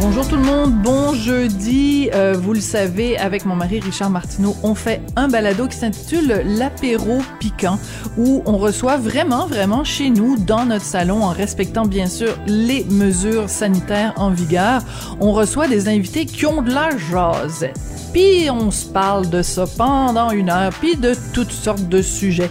Bonjour tout le monde, bon jeudi. Euh, vous le savez, avec mon mari Richard Martineau, on fait un balado qui s'intitule L'apéro piquant, où on reçoit vraiment, vraiment chez nous, dans notre salon, en respectant bien sûr les mesures sanitaires en vigueur, on reçoit des invités qui ont de la jasette. Puis on se parle de ça pendant une heure, puis de toutes sortes de sujets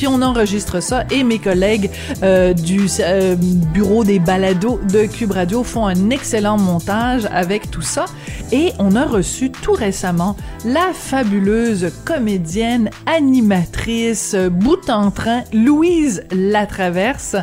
puis on enregistre ça et mes collègues euh, du euh, bureau des balados de Cube Radio font un excellent montage avec tout ça. Et on a reçu tout récemment la fabuleuse comédienne, animatrice, bout en train, Louise Latraverse.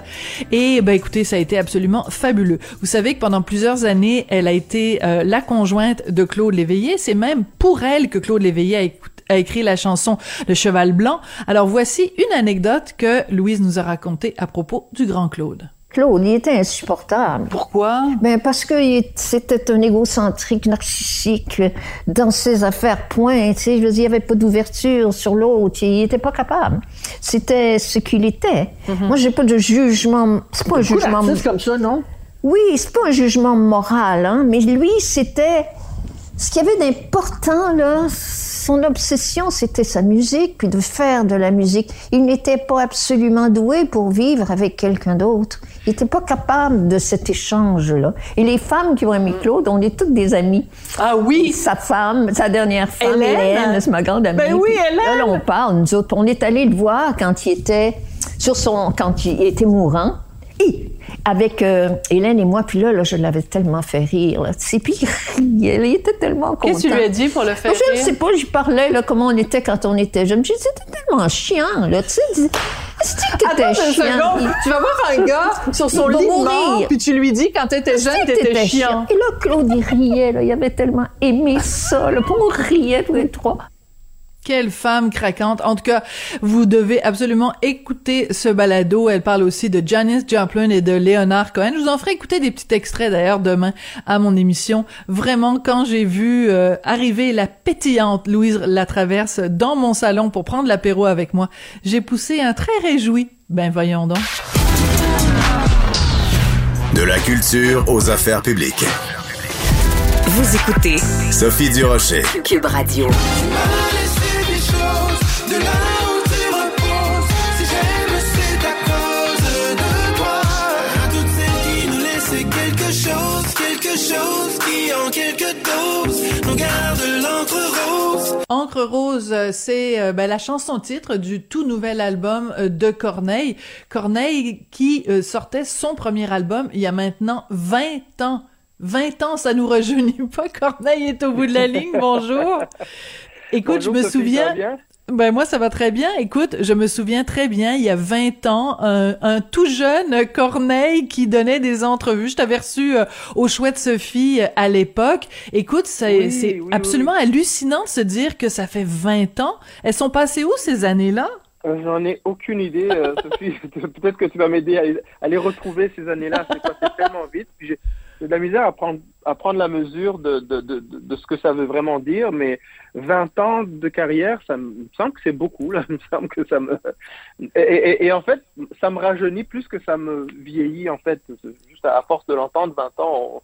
Et ben écoutez, ça a été absolument fabuleux. Vous savez que pendant plusieurs années, elle a été euh, la conjointe de Claude Léveillé, c'est même pour elle que Claude Léveillé a écouté a écrit la chanson Le Cheval Blanc. Alors voici une anecdote que Louise nous a racontée à propos du grand Claude. Claude, il était insupportable. Pourquoi? Ben parce que c'était un égocentrique, narcissique, dans ses affaires, point. Tu sais, je veux dire, il n'y avait pas d'ouverture sur l'autre. Il n'était pas capable. C'était ce qu'il était. Moi, j'ai pas de jugement. C'est pas un jugement. comme ça, non? Oui, c'est pas un jugement moral, hein, mais lui, c'était ce qu'il y avait d'important là. Son obsession, c'était sa musique, puis de faire de la musique. Il n'était pas absolument doué pour vivre avec quelqu'un d'autre. Il n'était pas capable de cet échange-là. Et les femmes qui ont aimé Claude, on est toutes des amies. Ah oui! Sa femme, sa dernière femme, Hélène? Hélène, c'est ma grande amie. Ben oui, Hélène. Là, là, on parle, nous autres. On est allés le voir quand il était sur son, quand il était mourant. Et avec euh, Hélène et moi, puis là, là je l'avais tellement fait rire. Là, sais, puis il riait, il était tellement content. Qu'est-ce que tu lui as dit pour le faire Moi, Je ne rire? sais pas, j'y parlais, là, comment on était quand on était jeunes. J'ai dit, c'était tellement chiant, là, tu sais. que t'étais Attends une chiant? seconde. Tu vas voir un gars sur son lit mort, puis tu lui dis quand t'étais jeune, t'étais chiant. Et là, Claude, il riait, là, il avait tellement aimé ça, là, puis on riait tous les trois. Quelle femme craquante. En tout cas, vous devez absolument écouter ce balado. Elle parle aussi de Janis Joplin et de Leonard Cohen. Je vous en ferai écouter des petits extraits d'ailleurs demain à mon émission. Vraiment, quand j'ai vu euh, arriver la pétillante Louise Latraverse dans mon salon pour prendre l'apéro avec moi, j'ai poussé un très réjoui. Ben voyons donc. De la culture aux affaires publiques. Vous écoutez Sophie Durocher. Cube Radio. Encre rose, euh, c'est euh, ben, la chanson titre du tout nouvel album euh, de Corneille. Corneille qui euh, sortait son premier album il y a maintenant 20 ans. 20 ans, ça nous rajeunit pas. Corneille est au bout de la ligne. Bonjour. Écoute, Bonjour, je me Sophie, souviens. Ben moi ça va très bien. Écoute, je me souviens très bien, il y a 20 ans, un, un tout jeune Corneille qui donnait des entrevues. Je t'avais reçu euh, au Chouette Sophie euh, à l'époque. Écoute, c'est Oui, absolument hallucinant de se dire que ça fait 20 ans. Elles sont passées où ces années-là? Euh, J'en ai aucune idée, euh, Sophie. Peut-être que tu vas m'aider à, à les retrouver ces années-là. C'est passé tellement vite. Puis de la misère à prendre, la mesure de, ce que ça veut vraiment dire, mais 20 ans de carrière, ça me semble que c'est beaucoup, là. Me semble que ça me. Et, en fait, ça me rajeunit plus que ça me vieillit, en fait. Juste à force de l'entendre, 20 ans,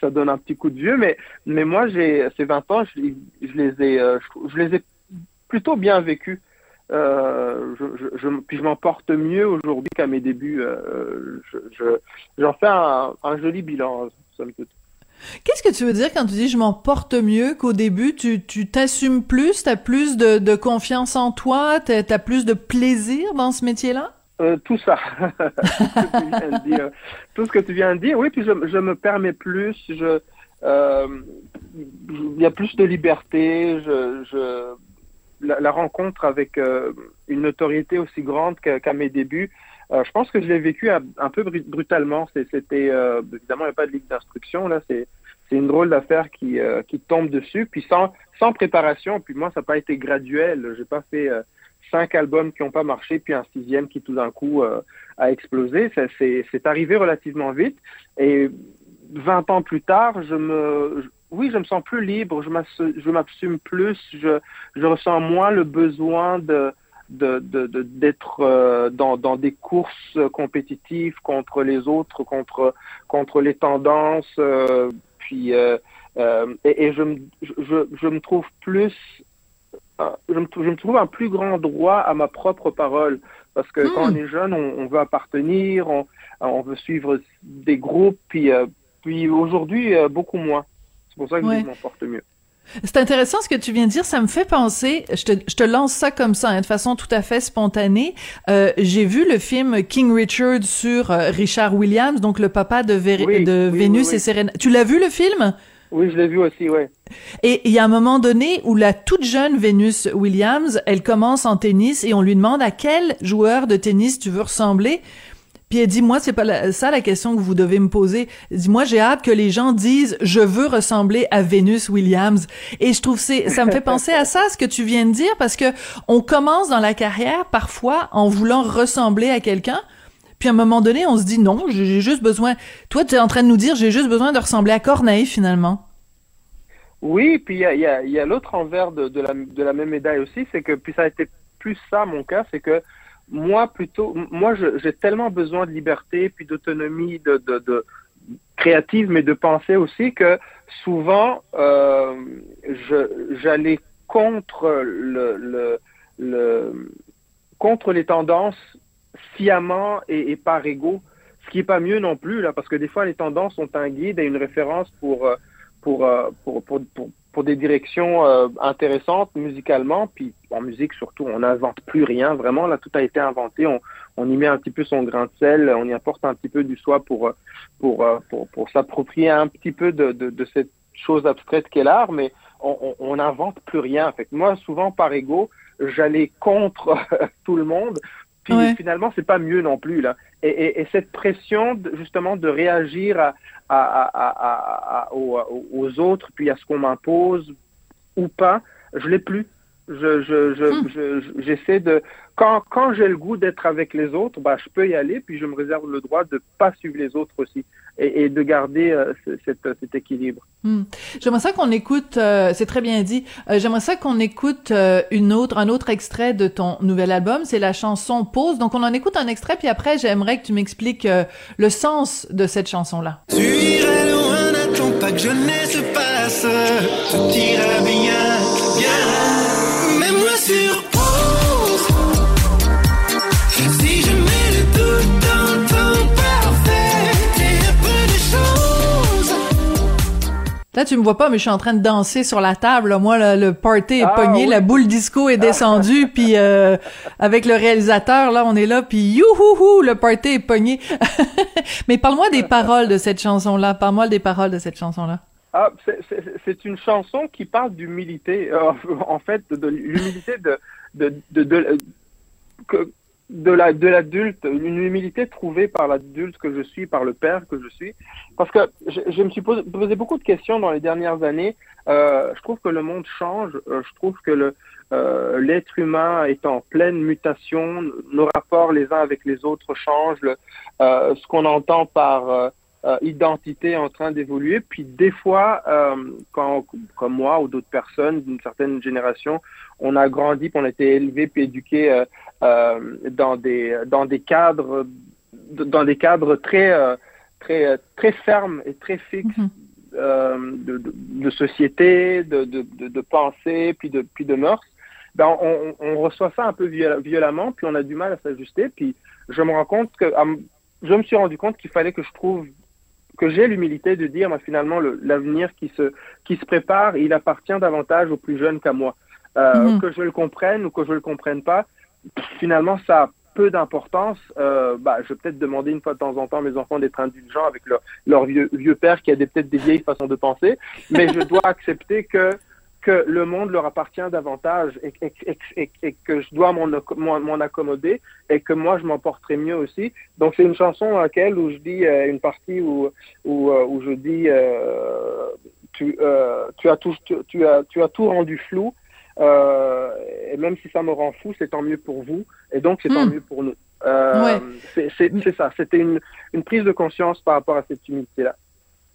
ça, donne un petit coup de vieux, mais, moi, ces 20 ans, je, je les ai plutôt bien vécus. Euh, je, je, je, puis je m'en porte mieux aujourd'hui qu'à mes débuts. Euh, J'en fais un, un, joli bilan, somme toute. Qu'est-ce que tu veux dire quand tu dis je m'en porte mieux qu'au début? Tu t'assumes plus, tu as plus de, de, confiance en toi, tu as, plus de plaisir dans ce métier-là? Euh, tout ça. tout ce que tu viens de dire. Oui, puis je, je me permets plus. Je, il y a plus de liberté. Je la, rencontre avec euh, une notoriété aussi grande qu'à qu mes débuts, euh, je pense que je l'ai vécu un, peu brutalement. C'était euh, évidemment il n'y a pas de ligue d'instruction là, c'est une drôle d'affaire qui qui tombe dessus, puis sans sans préparation. Puis moi ça n'a pas été graduel. J'ai pas fait cinq albums qui n'ont pas marché, puis un sixième qui tout d'un coup a explosé. C'est arrivé relativement vite et 20 ans plus tard, je me oui, je me sens plus libre, je m'assume plus, je, je ressens moins le besoin de d'être de, de, de, euh, dans, dans des courses compétitives contre les autres, contre, contre les tendances. Euh, puis, euh, euh, et, et je, je, je, me trouve plus, je me, je me trouve un plus grand droit à ma propre parole. Parce que mmh. quand on est jeune, on, on veut appartenir, on, on, veut suivre des groupes, puis, puis aujourd'hui, beaucoup moins. C'est pour ça que ouais. je m'en porte mieux. C'est intéressant ce que tu viens de dire. Ça me fait penser, je te, je te lance ça comme ça, hein, de façon tout à fait spontanée. Euh, J'ai vu le film King Richard sur euh, Richard Williams, donc le papa de, Vé oui, de oui, Vénus oui, et Serena. Tu l'as vu le film? Oui, je l'ai vu aussi, ouais. Et il y a un moment donné où la toute jeune Vénus Williams, elle commence en tennis et on lui demande à quel joueur de tennis tu veux ressembler. Puis elle dit, moi, c'est pas ça la question que vous devez me poser. Elle dit, moi, j'ai hâte que les gens disent, je veux ressembler à Venus Williams. Et je trouve c'est, ça me fait penser à ça, ce que tu viens de dire, parce que on commence dans la carrière parfois en voulant ressembler à quelqu'un. Puis à un moment donné, on se dit, non, j'ai juste besoin. Toi, tu es en train de nous dire, j'ai juste besoin de ressembler à Corneille finalement. Oui, puis il y a, y a, y a l'autre envers de, de, la, de la même médaille aussi, c'est que, puis ça a été plus ça mon cas, c'est que moi plutôt, moi j'ai tellement besoin de liberté puis d'autonomie de, de, de, créative, mais de pensée aussi que souvent euh, j'allais contre le, le, le, contre les tendances sciemment et, par ego, ce qui est pas mieux non plus là, parce que des fois les tendances sont un guide et une référence pour pour pour, pour, pour pour des directions euh, intéressantes musicalement, puis en musique surtout, on n'invente plus rien, vraiment, là, tout a été inventé, on, on y met un petit peu son grain de sel, on y apporte un petit peu du soi pour, pour, pour, pour s'approprier un petit peu de, de, de cette chose abstraite qu'est l'art, mais on n'invente plus rien. Fait que moi, souvent, par ego, j'allais contre tout le monde, puis ouais. finalement, c'est pas mieux non plus, là. Et, et, et cette pression, de, justement, de réagir à, à, à, à, aux, aux, autres, puis à ce qu'on m'impose ou pas, je l'ai plus. Je, je, je, hum. je, j'essaie de quand, quand j'ai le goût d'être avec les autres, bah, je peux y aller, puis je me réserve le droit de pas suivre les autres aussi et, et de garder euh, cet, cet équilibre. Hum. J'aimerais ça qu'on écoute, euh, c'est très bien dit. Euh, J'aimerais ça qu'on écoute euh, une autre, un autre extrait de ton nouvel album. C'est la chanson Pause. Donc on en écoute un extrait, puis après j'aimerais que tu m'expliques euh, le sens de cette chanson-là. Tu irais loin, n'attends pas que jeunesse passe. Tout ira bien. Là, tu me vois pas, mais je suis en train de danser sur la table. Moi, là, le party est Ah, pogné, oui. la boule disco est descendue, puis euh, avec le réalisateur, là, on est là, puis youhouhou, le party est pogné. mais parle-moi des paroles de cette chanson-là. Parle-moi des paroles de cette chanson-là. Ah, c'est- c'est c'est une chanson qui parle d'humilité, euh, en fait, de, de l'humilité de de de, de, que- de la de l'adulte, une humilité trouvée par l'adulte que je suis, par le père que je suis, parce que je, je me suis posé, beaucoup de questions dans les dernières années. Euh, je trouve que le monde change. Euh, je trouve que le euh, l'être humain est en pleine mutation. Nos rapports les uns avec les autres changent. Le- euh, ce qu'on entend par euh, euh, identité en train d'évoluer. Puis des fois, quand, comme moi ou d'autres personnes d'une certaine génération, on a grandi, puis on a été élevé puis éduqué dans des dans des cadres dans des cadres très très très fermes et très fixes. Euh, de, de, de société, de, de, de, pensée, puis de, puis de mœurs, ben on, on reçoit ça un peu viol- violemment, puis on a du mal à s'ajuster. Puis je me rends compte que je me suis rendu compte qu'il fallait que je trouve que j'ai l'humilité de dire, moi, finalement, le- l'avenir qui se qui se prépare, il appartient davantage aux plus jeunes qu'à moi. Euh, Mhm. Que je le comprenne ou que je le comprenne pas, finalement, ça a peu d'importance. Euh, bah, je vais peut-être demander une fois de temps en temps à mes enfants d'être indulgents avec leur, vieux, vieux père qui a peut-être des vieilles façons de penser, mais je dois accepter que que le monde leur appartient davantage et, que je dois m'en acco- m'en m'en accommoder et que moi je m'en porterai mieux aussi. Donc c'est une chanson dans laquelle où je dis euh, une partie où où, euh, je dis tu as tout tu as tu as tout rendu flou euh, et même si ça me rend fou c'est tant mieux pour vous et donc c'est tant Hmm. mieux pour nous. Euh, Ouais. c'est ça. C'était une une prise de conscience par rapport à cette humilité là.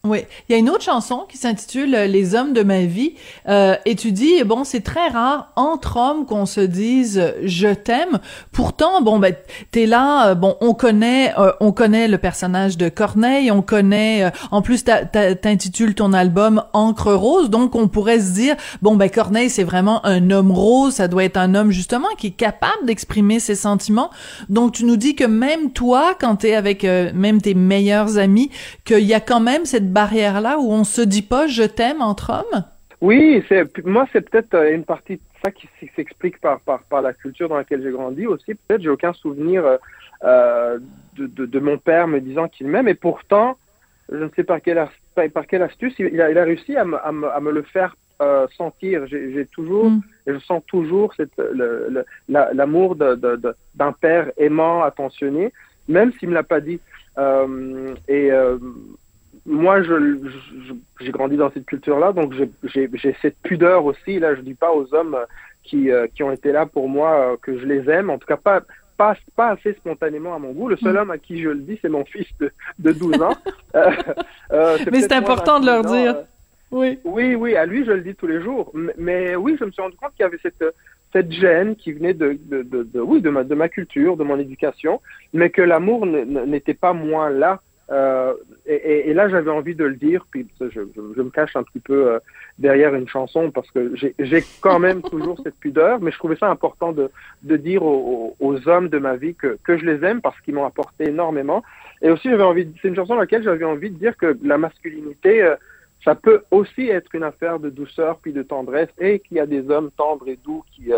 Oui, il y a une autre chanson qui s'intitule euh, Les hommes de ma vie euh, et tu dis bon c'est très rare entre hommes qu'on se dise euh, je t'aime. Pourtant bon ben t'es là euh, bon on connaît on connaît le personnage de Corneille on connaît en plus t'intitules ton album Encre rose donc on pourrait se dire bon ben Corneille c'est vraiment un homme rose ça doit être un homme justement qui est capable d'exprimer ses sentiments donc tu nous dis que même toi quand t'es avec même tes meilleurs amis qu'il y a quand même cette barrière là où on se dit pas je t'aime entre hommes? Oui, c'est moi c'est peut-être euh, une partie de ça qui s'explique par, par par la culture dans laquelle j'ai grandi aussi. Peut-être j'ai aucun souvenir euh, euh, de, de de mon père me disant qu'il m'aime et pourtant je ne sais par quelle par, quelle astuce il a, il a réussi à me, à me, à me le faire euh, sentir. J'ai j'ai toujours Mm. je sens toujours cette le- le- la- l'amour de- d'un père aimant, attentionné, même s'il me l'a pas dit. Euh, et moi, je, je- j'ai grandi dans cette culture-là, donc j'ai- j'ai j'ai cette pudeur aussi. Là, je dis pas aux hommes euh, qui, euh, qui ont été là pour moi euh, que je les aime, en tout cas pas, pas, pas assez spontanément à mon goût. Le seul Mm. homme à qui je le dis, c'est mon fils de, de 12 ans. Euh, euh, Mais c'est peut-être moins important de leur dire. euh, oui oui, oui, à lui, je le dis tous les jours. Mais, oui, je me suis rendu compte qu'il y avait cette, cette gêne qui venait de, de, de, de- oui, de ma, de ma culture, de mon éducation, mais que l'amour n'était pas moins là. Euh, et, là, j'avais envie de le dire, puis je, me cache un petit peu euh, derrière une chanson parce que j'ai quand même toujours cette pudeur, mais je trouvais ça important de, dire aux, hommes de ma vie que, je les aime parce qu'ils m'ont apporté énormément. Et aussi, j'avais envie, c'est une chanson dans laquelle j'avais envie de dire que la masculinité, euh, ça peut aussi être une affaire de douceur puis de tendresse et qu'il y a des hommes tendres et doux qui,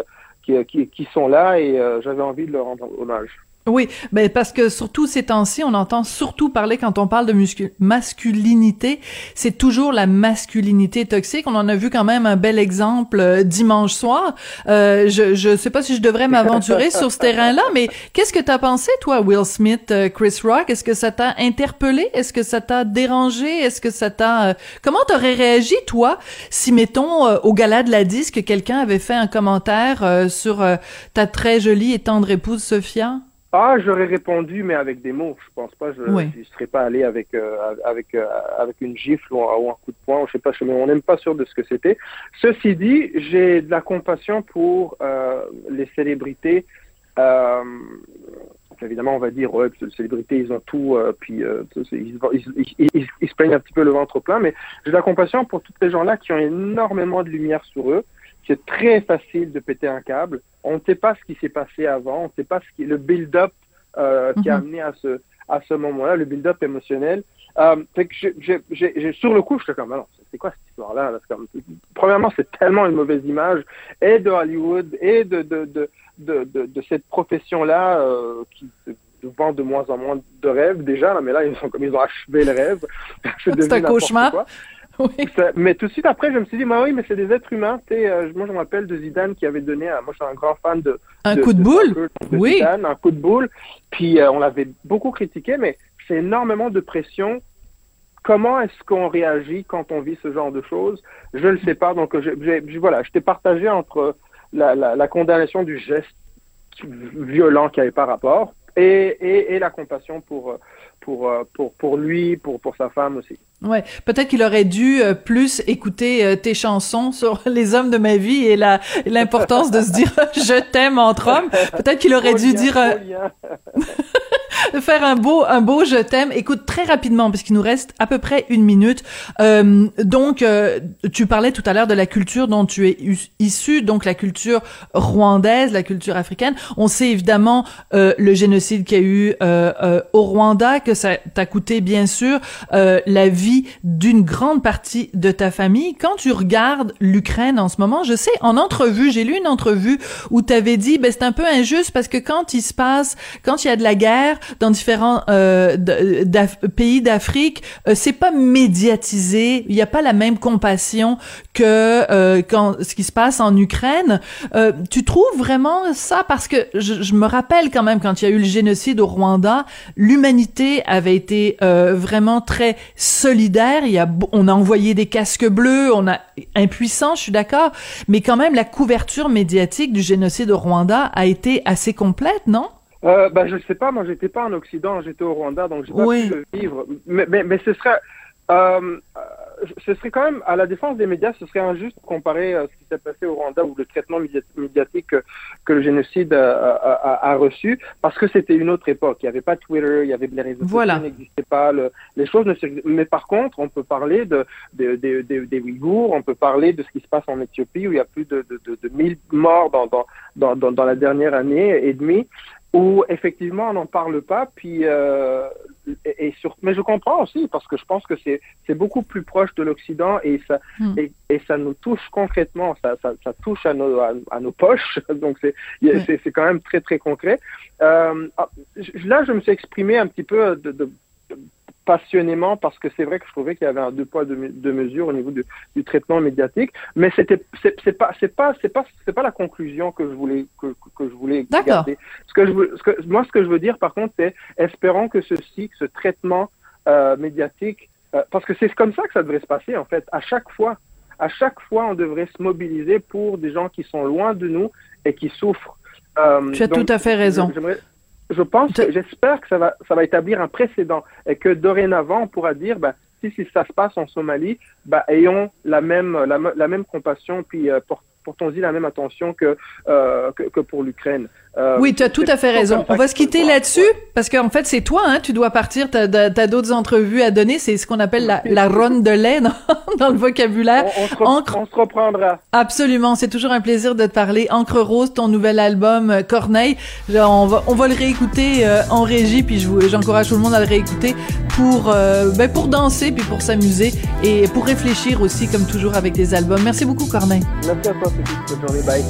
sont là et j'avais envie de leur rendre hommage. Oui, ben parce que surtout ces temps-ci, on entend surtout parler quand on parle de masculinité, c'est toujours la masculinité toxique. On en a vu quand même un bel exemple euh, dimanche soir. Euh, je je sais pas si je devrais m'aventurer sur ce terrain-là, mais qu'est-ce que t'as pensé toi, Will Smith, euh, Chris Rock? Est-ce que ça t'a interpellé? Est-ce que ça t'a dérangé? Est-ce que ça t'a euh, Comment t'aurais réagi toi si mettons euh, au gala de la disque quelqu'un avait fait un commentaire sur ta très jolie et tendre épouse Sophia? Ah, j'aurais répondu, mais avec des mots. Je pense pas, je ne serais pas allé avec euh, avec euh, avec une gifle ou, un ou un coup de poing. Je sais pas, je, mais on n'est pas sûr de ce que c'était. Ceci dit, j'ai de la compassion pour euh, les célébrités. Euh, évidemment, on va dire, ouais, les célébrités, ils ont tout, euh, puis euh, ils, ils, ils, ils- ils se plaignent un petit peu le ventre plein, mais j'ai de la compassion pour tous ces gens-là qui ont énormément de lumière sur eux. C'est très facile de péter un câble. On ne sait pas ce qui s'est passé avant, on ne sait pas ce qui le build-up euh, qui a Mhm. amené à ce à ce moment-là, le build-up émotionnel. Euh, fait que sur le coup, j'étais comme, alors, c'est quoi cette histoire-là? Premièrement, c'est tellement une mauvaise image et de Hollywood et de de de de, de, de cette profession-là euh, qui vend de moins en moins de rêves déjà. Là, mais là, ils sont comme ils ont achevé le rêve. C'est un cauchemar. quoi. Oui. Ça- mais tout de suite après, je me suis dit, bah oui, mais c'est des êtres humains. Euh, moi, je me rappelle de Zidane qui avait donné, à, moi, je suis un grand fan de, Un coup de boule? soccer, de Oui. Zidane, un coup de boule. Puis euh, on l'avait beaucoup critiqué, mais c'est énormément de pression. Comment est-ce qu'on réagit quand on vit ce genre de choses? Je ne sais pas. Donc, j'ai- j'ai- voilà, j'étais partagé entre la, la, la condamnation du geste violent qui avait pas rapport et, et, et la compassion pour, euh, pour, euh, pour, pour lui, pour, pour sa femme aussi. Ouais, peut-être qu'il aurait dû euh, plus écouter euh, tes chansons sur les hommes de ma vie et la l'importance de se dire je t'aime entre hommes. Peut-être qu'il aurait dû dire faire un beau un beau je t'aime. Écoute très rapidement parce qu'il nous reste à peu près une minute. Euh, donc tu parlais tout à l'heure de la culture dont tu es issu, donc la culture rwandaise, la culture africaine. On sait évidemment le génocide qu'il y a eu au Rwanda que ça t'a coûté bien sûr la vie d'une grande partie de ta famille. Quand tu regardes l'Ukraine en ce moment, je sais, en entrevue, j'ai lu une entrevue où tu avais dit, ben c'est un peu injuste parce que quand il se passe, quand il y a de la guerre dans différents euh, pays d'Afrique, euh, c'est pas médiatisé, il n'y a pas la même compassion que euh, quand ce qui se passe en Ukraine. Tu trouves vraiment ça? Parce que je, je, me rappelle quand même quand il y a eu le génocide au Rwanda, l'humanité avait été vraiment très solidaire, il y a, on a envoyé des casques bleus, on a impuissant, je suis d'accord, mais quand même la couverture médiatique du génocide au Rwanda a été assez complète, non? Euh, ben, je sais pas, moi j'étais pas en Occident, j'étais au Rwanda, donc j'ai pas pu le vivre. Mais, mais, mais ce serait, euh, ce serait quand même, à la défense des médias, ce serait injuste de comparer euh, ce qui s'est passé au Rwanda ou le traitement médiatique que, le génocide a, reçu, parce que c'était une autre époque. Il n'y avait pas Twitter, il y avait les réseaux sociaux n'existaient pas, les choses ne Mais par contre, on peut parler de, des Ouïghours, on peut parler de ce qui se passe en Éthiopie, où il y a plus de, de, de, 1000 morts dans, dans, dans, dans la dernière année et demie où effectivement on n'en parle pas, puis euh, et, sur, mais je comprends aussi parce que je pense que c'est c'est beaucoup plus proche de l'Occident et ça hmm. et, et, ça nous touche concrètement, ça, ça, ça touche à nos à, nos poches, donc c'est c'est quand même très très concret. Euh, ah, là, je me suis exprimé un petit peu de, de passionnément parce que c'est vrai que je trouvais qu'il y avait un deux poids deux, mesures au niveau du, du traitement médiatique, mais c'était c'est pas c'est pas c'est pas c'est pas la conclusion que je voulais que, que je voulais garder. Ce que je ce que moi ce que je veux dire par contre c'est espérons que ceci ce traitement euh, médiatique euh, parce que c'est comme ça que ça devrait se passer en fait à chaque fois à chaque fois on devrait se mobiliser pour des gens qui sont loin de nous et qui souffrent. Euh, tu as tout à fait raison je pense, j'espère que ça va, ça va établir un précédent et que dorénavant, on pourra dire, bah, si, si ça se passe en Somalie, bah, ayons la même, la, la même compassion, puis euh, portons-y la même attention que, euh, que, que, pour l'Ukraine. Euh, oui, tu as tout à fait raison. On va se quitter là-dessus parce qu'en fait, c'est toi, hein, tu dois partir. Tu as, d'autres entrevues à donner. C'est ce qu'on appelle la, la ronde de lait dans, le vocabulaire. On, se reprendra. Absolument. C'est toujours un plaisir de te parler. Encre Rose, ton nouvel album euh, Corneille. On va, on va le réécouter euh, en régie, puis j'encourage tout le monde à le réécouter pour, ben, pour danser, puis pour s'amuser et pour réfléchir aussi, comme toujours avec des albums. Merci beaucoup, Corneille. Merci à toi. Bye.